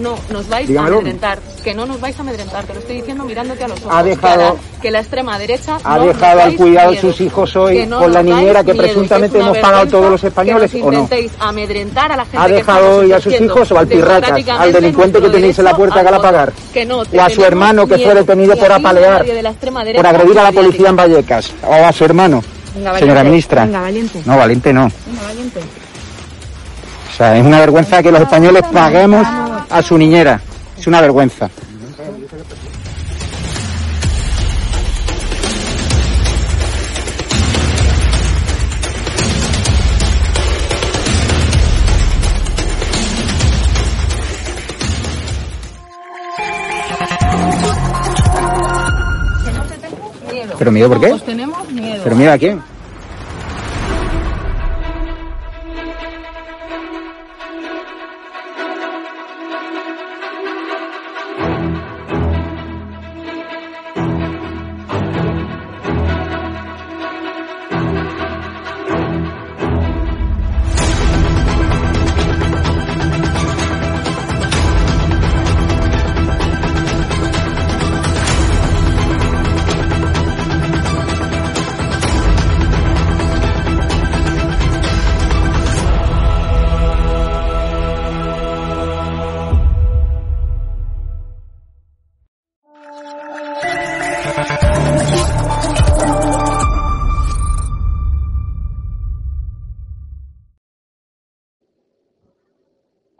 No, nos vais Dígamelo. a amedrentar. Que no nos vais a amedrentar. Te lo estoy diciendo mirándote a los ojos. Ha dejado- Que, la- que la extrema derecha ¿Ha no dejado al cuidado de miedo. sus hijos hoy no con la niñera que miedo. presuntamente hemos pagado todos los españoles, que o no? intentéis amedrentar a la gente ¿Ha dejado hoy a sus hijos o al pirracas, al delincuente que tenéis en la puerta que la voto? pagar? Que no, ¿O a su hermano que fue detenido ni por apalear? Por agredir a la policía en Vallecas. O a su hermano. Venga, Señora ministra. Venga, valiente. No, valiente no. Venga, valiente. O sea, es una vergüenza que los españoles paguemos a su niñera. Es una vergüenza. Miedo. ¿Pero miedo por qué? Pues tenemos miedo. ¿Pero mira a quién?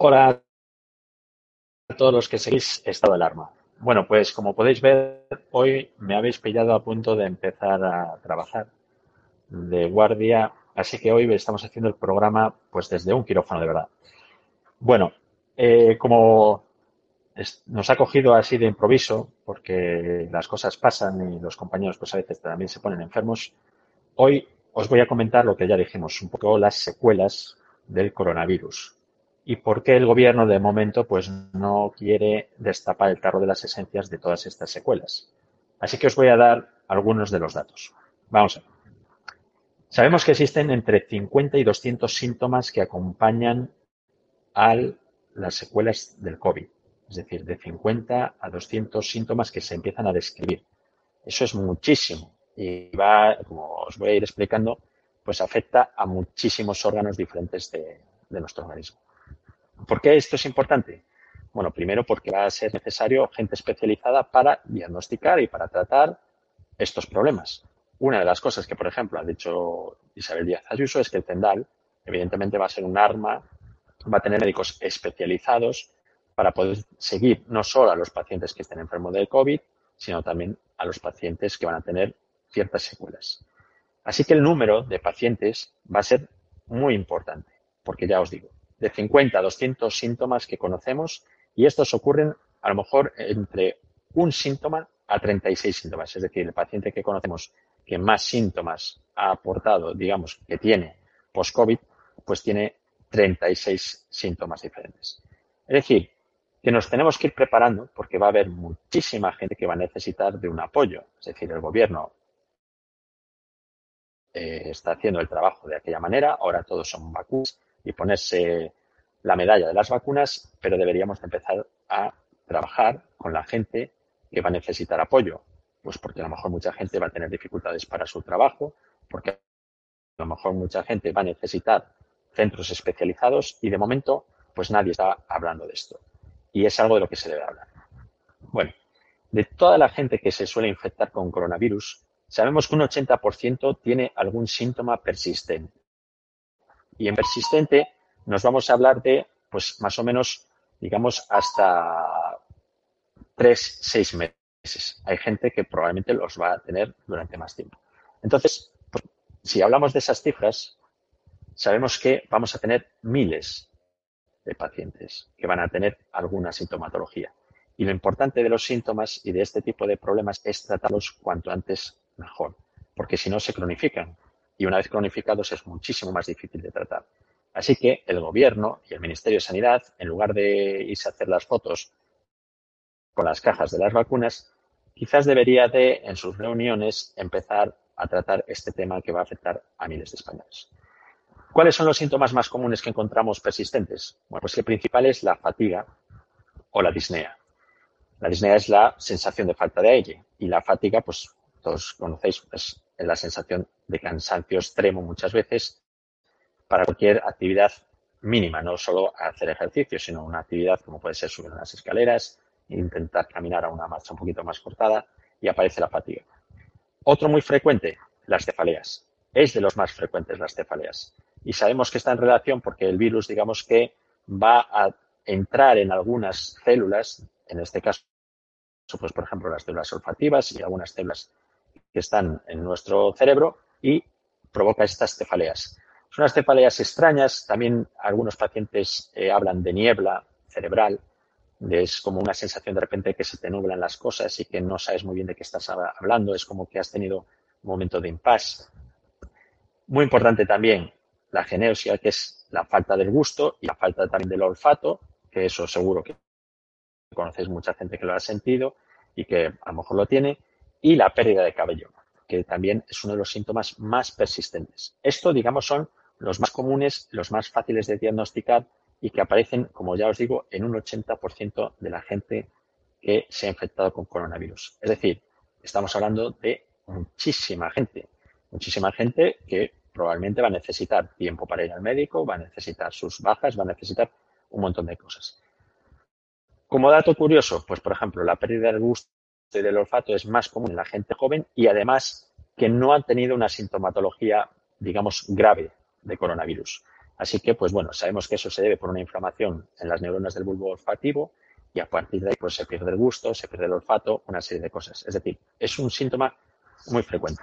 Hola a todos los que seguís Estado del Alarma. Bueno, pues como podéis ver, hoy me habéis pillado a punto de empezar a trabajar de guardia, así que hoy estamos haciendo el programa pues desde un quirófano de verdad. Bueno, eh, como nos ha cogido así de improviso, porque las cosas pasan y los compañeros pues a veces también se ponen enfermos, Hoy os voy a comentar lo que ya dijimos, un poco las secuelas del coronavirus y por qué el gobierno de momento pues no quiere destapar el tarro de las esencias de todas estas secuelas. Así que os voy a dar algunos de los datos. Vamos a ver. Sabemos que existen entre 50 y 200 síntomas que acompañan a las secuelas del COVID. Es decir, de 50 a 200 síntomas que se empiezan a describir. Eso es muchísimo. Y va, como os voy a ir explicando, pues afecta a muchísimos órganos diferentes de, de nuestro organismo. ¿Por qué esto es importante? Bueno, primero porque va a ser necesario gente especializada para diagnosticar y para tratar estos problemas. Una de las cosas que, por ejemplo, ha dicho Isabel Díaz Ayuso es que el Tendal, evidentemente, va a ser un arma, va a tener médicos especializados para poder seguir no solo a los pacientes que estén enfermos del COVID, sino también a los pacientes que van a tener ciertas secuelas. Así que el número de pacientes va a ser muy importante, porque ya os digo, de 50 a 200 síntomas que conocemos y estos ocurren a lo mejor entre un síntoma a 36 síntomas. Es decir, el paciente que conocemos que más síntomas ha aportado, digamos, que tiene post-COVID, pues tiene 36 síntomas diferentes. Es decir, que nos tenemos que ir preparando porque va a haber muchísima gente que va a necesitar de un apoyo. Es decir, el gobierno eh, está haciendo el trabajo de aquella manera, ahora todos son vacunas y ponerse la medalla de las vacunas, pero deberíamos empezar a trabajar con la gente que va a necesitar apoyo. Pues porque a lo mejor mucha gente va a tener dificultades para su trabajo, porque a lo mejor mucha gente va a necesitar centros especializados y de momento pues nadie está hablando de esto. Y es algo de lo que se debe hablar. Bueno, de toda la gente que se suele infectar con coronavirus, sabemos que un 80% tiene algún síntoma persistente. Y en persistente nos vamos a hablar de, pues más o menos, digamos, hasta tres, seis meses. Hay gente que probablemente los va a tener durante más tiempo. Entonces, pues, si hablamos de esas cifras, sabemos que vamos a tener miles de pacientes que van a tener alguna sintomatología. Y lo importante de los síntomas y de este tipo de problemas es tratarlos cuanto antes mejor, porque si no se cronifican y una vez cronificados es muchísimo más difícil de tratar. Así que el gobierno y el Ministerio de Sanidad, en lugar de irse a hacer las fotos con las cajas de las vacunas, quizás debería de, en sus reuniones, empezar a tratar este tema que va a afectar a miles de españoles. ¿Cuáles son los síntomas más comunes que encontramos persistentes? Bueno, pues el principal es la fatiga o la disnea. La disnea es la sensación de falta de aire y la fatiga, pues todos conocéis, es la sensación de cansancio extremo muchas veces para cualquier actividad mínima, no solo hacer ejercicio, sino una actividad como puede ser subir unas escaleras, intentar caminar a una marcha un poquito más cortada y aparece la fatiga. Otro muy frecuente, las cefaleas. Es de los más frecuentes las cefaleas. Y sabemos que está en relación porque el virus, digamos que va a entrar en algunas células, en este caso, pues por ejemplo las células olfativas y algunas células que están en nuestro cerebro y provoca estas cefaleas. Son unas cefaleas extrañas, también algunos pacientes eh, hablan de niebla cerebral, de, es como una sensación de repente que se te nublan las cosas y que no sabes muy bien de qué estás hablando, es como que has tenido un momento de impasse. Muy importante también la geneosia, que es la falta del gusto y la falta también del olfato, que eso seguro que conocéis mucha gente que lo ha sentido y que a lo mejor lo tiene y la pérdida de cabello, que también es uno de los síntomas más persistentes. Esto, digamos, son los más comunes, los más fáciles de diagnosticar y que aparecen, como ya os digo, en un 80% de la gente que se ha infectado con coronavirus. Es decir, estamos hablando de muchísima gente, muchísima gente que probablemente va a necesitar tiempo para ir al médico, va a necesitar sus bajas, va a necesitar un montón de cosas. Como dato curioso, pues por ejemplo, la pérdida del gusto del olfato es más común en la gente joven y además que no han tenido una sintomatología, digamos, grave de coronavirus. Así que, pues bueno, sabemos que eso se debe por una inflamación en las neuronas del bulbo olfativo y a partir de ahí pues se pierde el gusto, se pierde el olfato, una serie de cosas. Es decir, es un síntoma muy frecuente.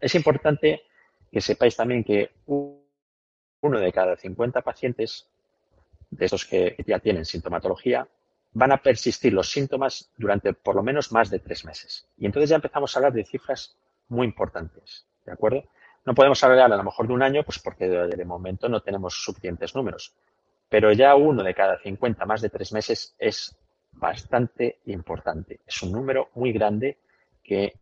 Es importante que sepáis también que uno de cada 50 pacientes de estos que ya tienen sintomatología van a persistir los síntomas durante por lo menos más de tres meses. Y entonces ya empezamos a hablar de cifras muy importantes, ¿de acuerdo? No podemos hablar a lo mejor de un año, pues porque de, momento no tenemos suficientes números. Pero ya uno de cada 50, más de tres meses, es bastante importante. Es un número muy grande que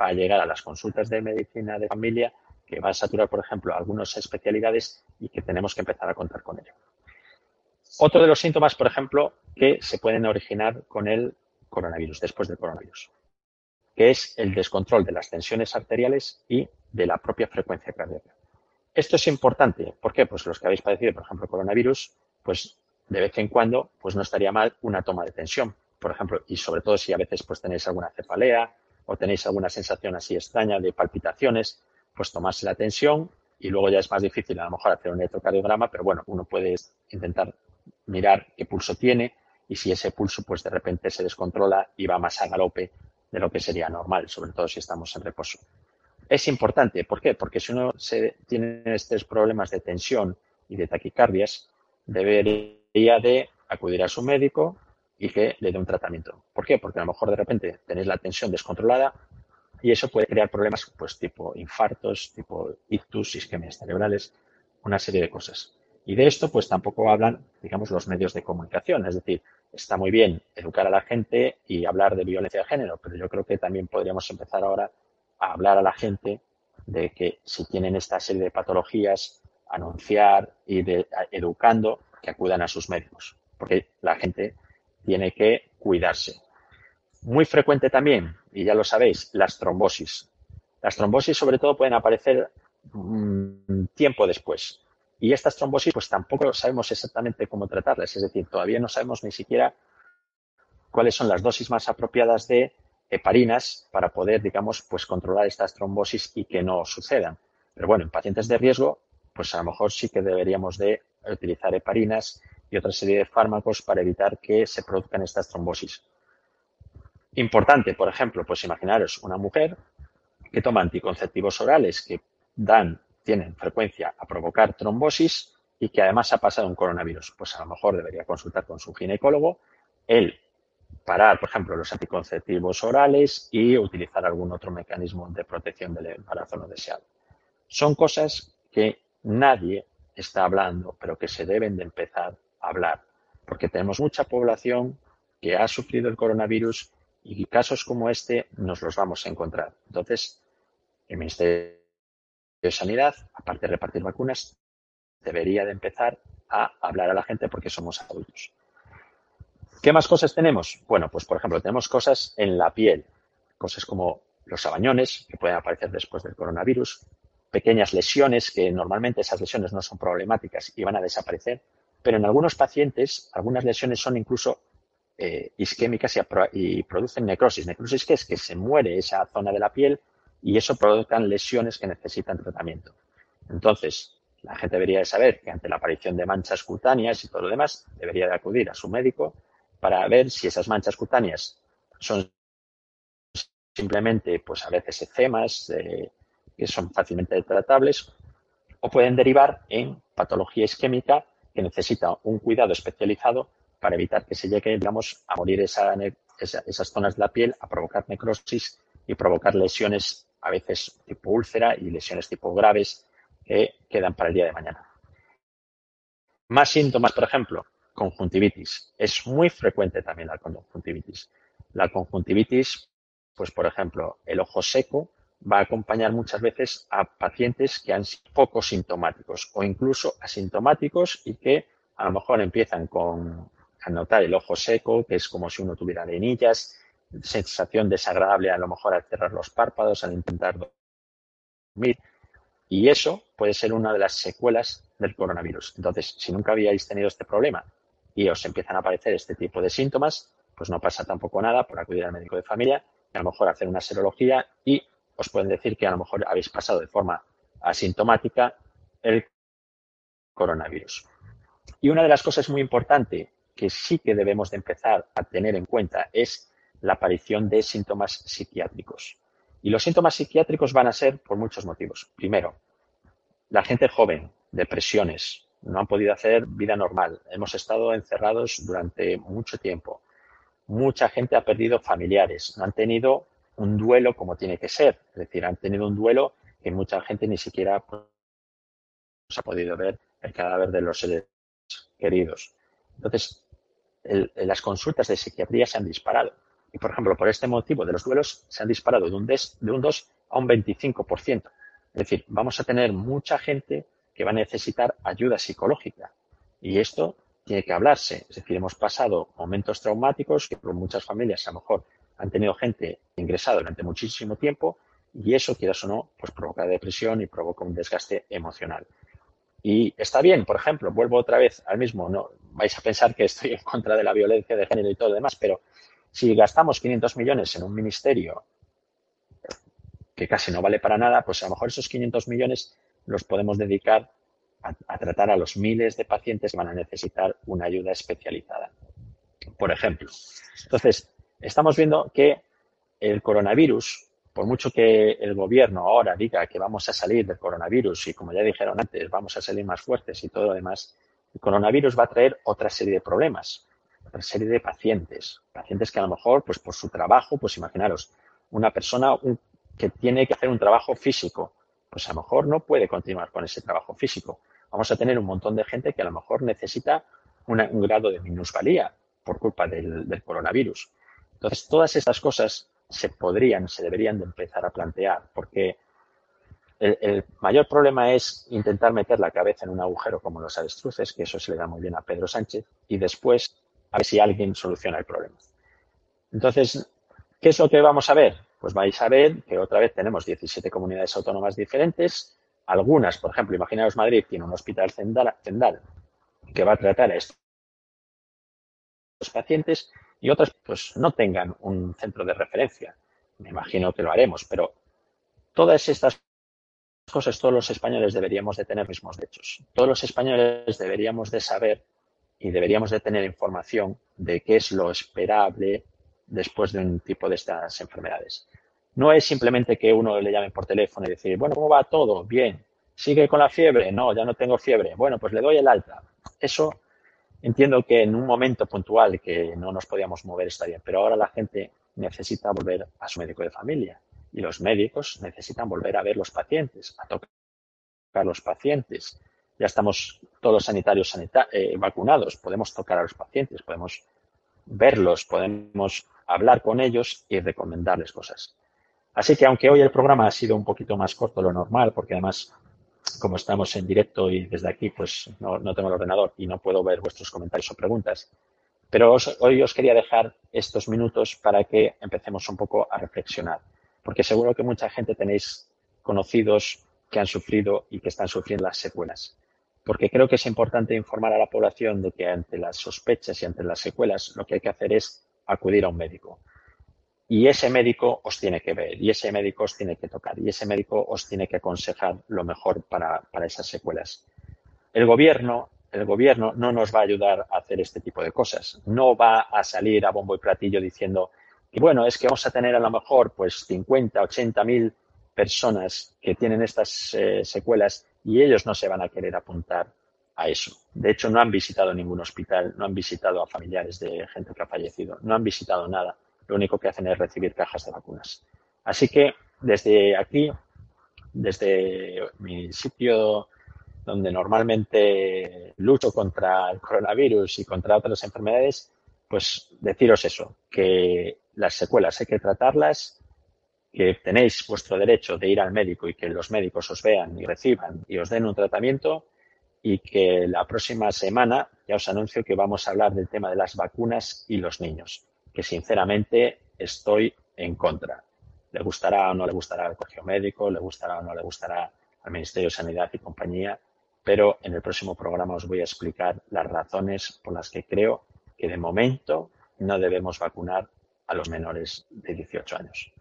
va a llegar a las consultas de medicina de familia, que va a saturar, por ejemplo, algunas especialidades y que tenemos que empezar a contar con ello. Otro de los síntomas, por ejemplo, que se pueden originar con el coronavirus, después del coronavirus, que es el descontrol de las tensiones arteriales y de la propia frecuencia cardíaca. Esto es importante. ¿Por qué? Pues los que habéis padecido, por ejemplo, coronavirus, pues de vez en cuando, pues no estaría mal una toma de tensión, por ejemplo, y sobre todo si a veces pues tenéis alguna cefalea o tenéis alguna sensación así extraña de palpitaciones, pues tomarse la tensión y luego ya es más difícil a lo mejor hacer un electrocardiograma, pero bueno, uno puede intentar mirar qué pulso tiene y si ese pulso pues de repente se descontrola y va más a galope de lo que sería normal, sobre todo si estamos en reposo. Es importante, ¿por qué? Porque si uno se, tiene estos problemas de tensión y de taquicardias, debería de acudir a su médico y que le dé un tratamiento. ¿Por qué? Porque a lo mejor de repente tenéis la tensión descontrolada y eso puede crear problemas pues tipo infartos, tipo ictus, isquemias cerebrales, una serie de cosas. Y de esto pues tampoco hablan, digamos, los medios de comunicación. Es decir, está muy bien educar a la gente y hablar de violencia de género, pero yo creo que también podríamos empezar ahora a hablar a la gente de que si tienen esta serie de patologías, anunciar y educando que acudan a sus médicos, porque la gente tiene que cuidarse. Muy frecuente también, y ya lo sabéis, las trombosis. Las trombosis sobre todo pueden aparecer mmm, tiempo después. Y estas trombosis pues tampoco sabemos exactamente cómo tratarlas, es decir, todavía no sabemos ni siquiera cuáles son las dosis más apropiadas de heparinas para poder, digamos, pues controlar estas trombosis y que no sucedan. Pero bueno, en pacientes de riesgo, pues a lo mejor sí que deberíamos de utilizar heparinas y otra serie de fármacos para evitar que se produzcan estas trombosis. Importante, por ejemplo, pues imaginaros una mujer que toma anticonceptivos orales que dan, tienen frecuencia a provocar trombosis y que además ha pasado un coronavirus. Pues a lo mejor debería consultar con su ginecólogo, él parar, por ejemplo, los anticonceptivos orales y utilizar algún otro mecanismo de protección del embarazo no deseado. Son cosas que nadie está hablando, pero que se deben de empezar a hablar, porque tenemos mucha población que ha sufrido el coronavirus y casos como este nos los vamos a encontrar. Entonces, el Ministerio Sanidad, aparte de repartir vacunas, debería de empezar a hablar a la gente porque somos adultos. ¿Qué más cosas tenemos? Bueno, pues por ejemplo, tenemos cosas en la piel, cosas como los sabañones que pueden aparecer después del coronavirus, pequeñas lesiones que normalmente esas lesiones no son problemáticas y van a desaparecer, pero en algunos pacientes algunas lesiones son incluso eh, isquémicas y, y, producen necrosis. Necrosis que es que se muere esa zona de la piel y eso provocan lesiones que necesitan tratamiento. Entonces, la gente debería de saber que ante la aparición de manchas cutáneas y todo lo demás, debería de acudir a su médico para ver si esas manchas cutáneas son simplemente, pues a veces eczemas, eh, que son fácilmente tratables, o pueden derivar en patología isquémica que necesita un cuidado especializado para evitar que se llegue, digamos, a morir esa, esa, esas zonas de la piel, a provocar necrosis y provocar lesiones a veces tipo úlcera y lesiones tipo graves que quedan para el día de mañana. Más síntomas, por ejemplo, conjuntivitis. Es muy frecuente también la conjuntivitis. La conjuntivitis, pues por ejemplo, el ojo seco va a acompañar muchas veces a pacientes que han sido poco sintomáticos o incluso asintomáticos y que a lo mejor empiezan con a notar el ojo seco, que es como si uno tuviera arenillas, sensación desagradable a lo mejor al cerrar los párpados, al intentar dormir. Y eso puede ser una de las secuelas del coronavirus. Entonces, si nunca habíais tenido este problema y os empiezan a aparecer este tipo de síntomas, pues no pasa tampoco nada por acudir al médico de familia, a lo mejor hacer una serología y os pueden decir que a lo mejor habéis pasado de forma asintomática el coronavirus. Y una de las cosas muy importantes que sí que debemos de empezar a tener en cuenta es la aparición de síntomas psiquiátricos. Y los síntomas psiquiátricos van a ser por muchos motivos. Primero, la gente joven, depresiones, no han podido hacer vida normal. Hemos estado encerrados durante mucho tiempo. Mucha gente ha perdido familiares, no han tenido un duelo como tiene que ser. Es decir, han tenido un duelo que mucha gente ni siquiera ha podido ver el cadáver de los seres queridos. Entonces, el, las consultas de psiquiatría se han disparado. Y, por ejemplo, por este motivo de los duelos se han disparado de un, des, de un 2 a un 25%. Es decir, vamos a tener mucha gente que va a necesitar ayuda psicológica. Y esto tiene que hablarse. Es decir, hemos pasado momentos traumáticos que por muchas familias a lo mejor han tenido gente ingresada durante muchísimo tiempo y eso, quieras o no, pues provoca depresión y provoca un desgaste emocional. Y está bien, por ejemplo, vuelvo otra vez al mismo, no vais a pensar que estoy en contra de la violencia de género y todo lo demás, pero si gastamos 500 millones en un ministerio que casi no vale para nada, pues a lo mejor esos 500 millones los podemos dedicar a, a, tratar a los miles de pacientes que van a necesitar una ayuda especializada. Por ejemplo. Entonces, estamos viendo que el coronavirus, por mucho que el gobierno ahora diga que vamos a salir del coronavirus y como ya dijeron antes, vamos a salir más fuertes y todo lo demás, el coronavirus va a traer otra serie de problemas, serie de pacientes, pacientes que a lo mejor, pues por su trabajo, pues imaginaros, una persona que tiene que hacer un trabajo físico, pues a lo mejor no puede continuar con ese trabajo físico. Vamos a tener un montón de gente que a lo mejor necesita un grado de minusvalía por culpa del, del, coronavirus. Entonces, todas estas cosas se podrían, se deberían de empezar a plantear, porque el, el, mayor problema es intentar meter la cabeza en un agujero como los avestruces, que eso se le da muy bien a Pedro Sánchez, y después a ver si alguien soluciona el problema. Entonces, ¿qué es lo que vamos a ver? Pues vais a ver que otra vez tenemos 17 comunidades autónomas diferentes, algunas, por ejemplo, imaginaos Madrid tiene un hospital Zendal que va a tratar a estos pacientes y otras pues no tengan un centro de referencia. Me imagino que lo haremos, pero todas estas cosas todos los españoles deberíamos de tener mismos derechos. Todos los españoles deberíamos de saber y deberíamos de tener información de qué es lo esperable después de un tipo de estas enfermedades. No es simplemente que uno le llame por teléfono y decir, bueno, ¿cómo va todo? Bien. ¿Sigue con la fiebre? No, ya no tengo fiebre. Bueno, pues le doy el alta. Eso entiendo que en un momento puntual que no nos podíamos mover está bien, pero ahora la gente necesita volver a su médico de familia y los médicos necesitan volver a ver los pacientes, a tocar los pacientes. Ya estamos todos sanitarios sanita eh, vacunados, podemos tocar a los pacientes, podemos verlos, podemos hablar con ellos y recomendarles cosas. Así que aunque hoy el programa ha sido un poquito más corto de lo normal, porque además, como estamos en directo y desde aquí, pues no, tengo el ordenador y no puedo ver vuestros comentarios o preguntas, pero hoy os quería dejar estos minutos para que empecemos un poco a reflexionar, porque seguro que mucha gente tenéis conocidos que han sufrido y que están sufriendo las secuelas. Porque creo que es importante informar a la población de que ante las sospechas y ante las secuelas lo que hay que hacer es acudir a un médico. Y ese médico os tiene que ver, y ese médico os tiene que tocar, y ese médico os tiene que aconsejar lo mejor para, para esas secuelas. El gobierno, el gobierno no nos va a ayudar a hacer este tipo de cosas. No va a salir a bombo y platillo diciendo que, bueno, es que vamos a tener a lo mejor pues 50, 80 mil personas que tienen estas eh, secuelas y ellos no se van a querer apuntar a eso. De hecho, no han visitado ningún hospital, no han visitado a familiares de gente que ha fallecido, no han visitado nada lo único que hacen es recibir cajas de vacunas. Así que desde aquí, desde mi sitio donde normalmente lucho contra el coronavirus y contra otras enfermedades, pues deciros eso, que las secuelas hay que tratarlas, que tenéis vuestro derecho de ir al médico y que los médicos os vean y reciban y os den un tratamiento y que la próxima semana ya os anuncio que vamos a hablar del tema de las vacunas y los niños que sinceramente estoy en contra. Le gustará o no le gustará al colegio médico, le gustará o no le gustará al Ministerio de Sanidad y compañía, pero en el próximo programa os voy a explicar las razones por las que creo que de momento no debemos vacunar a los menores de 18 años.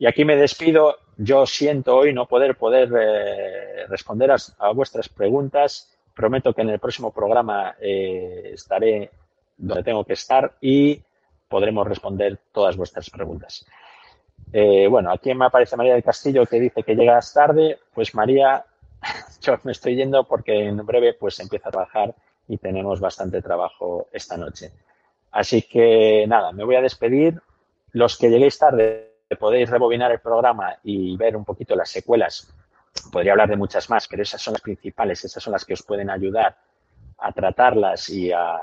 Y aquí me despido. Yo siento hoy no poder poder eh, responder a, vuestras preguntas. Prometo que en el próximo programa eh, estaré donde tengo que estar y podremos responder todas vuestras preguntas. Eh, bueno, aquí me aparece María del Castillo que dice que llegas tarde. Pues María, yo me estoy yendo porque en breve pues empiezo a trabajar y tenemos bastante trabajo esta noche. Así que nada, me voy a despedir. Los que lleguéis tarde podéis rebobinar el programa y ver un poquito las secuelas podría hablar de muchas más, pero esas son las principales, esas son las que os pueden ayudar a tratarlas y a,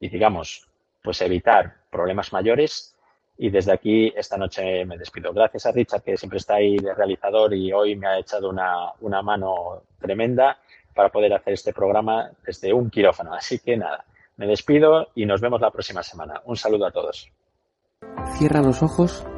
y digamos, pues evitar problemas mayores. Y desde aquí, esta noche me despido. Gracias a Richard, que siempre está ahí de realizador y hoy me ha echado una, una mano tremenda para poder hacer este programa desde un quirófano. Así que nada, me despido y nos vemos la próxima semana. Un saludo a todos. Cierra los ojos